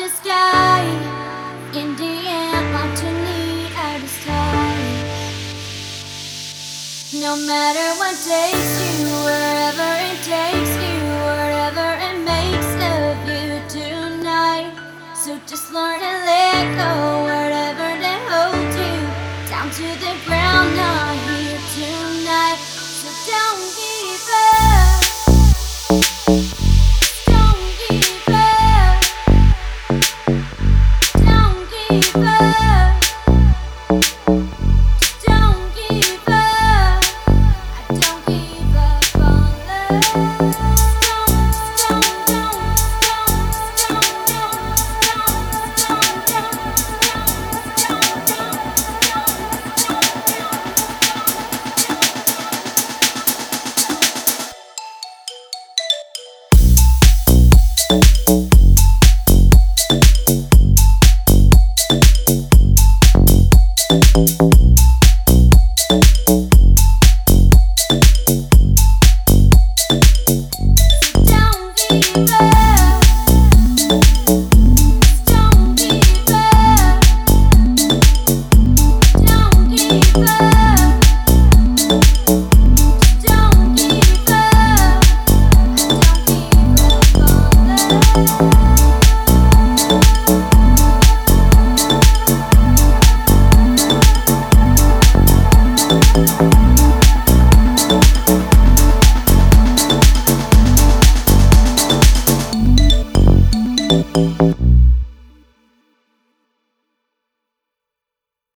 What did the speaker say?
the sky, in the end, time. No matter what takes you, wherever it takes you, whatever it makes of you tonight. So just learn to let go, whatever that holds you, down to the ground, not here tonight. So don't Don't